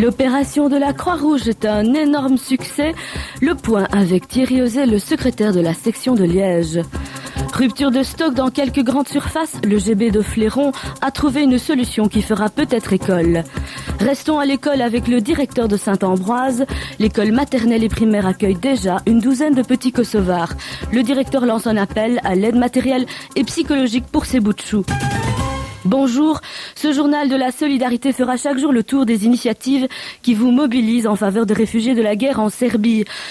L'opération de la Croix-Rouge est un énorme succès. Le point avec Thierry Osé, le secrétaire de la section de Liège. Rupture de stock dans quelques grandes surfaces, le GB de Fléron a trouvé une solution qui fera peut-être école. Restons à l'école avec le directeur de Saint-Ambroise. L'école maternelle et primaire accueille déjà une douzaine de petits kosovars. Le directeur lance un appel à l'aide matérielle et psychologique pour ces bouts de choux. Bonjour, ce journal de la solidarité fera chaque jour le tour des initiatives qui vous mobilisent en faveur des réfugiés de la guerre en Serbie.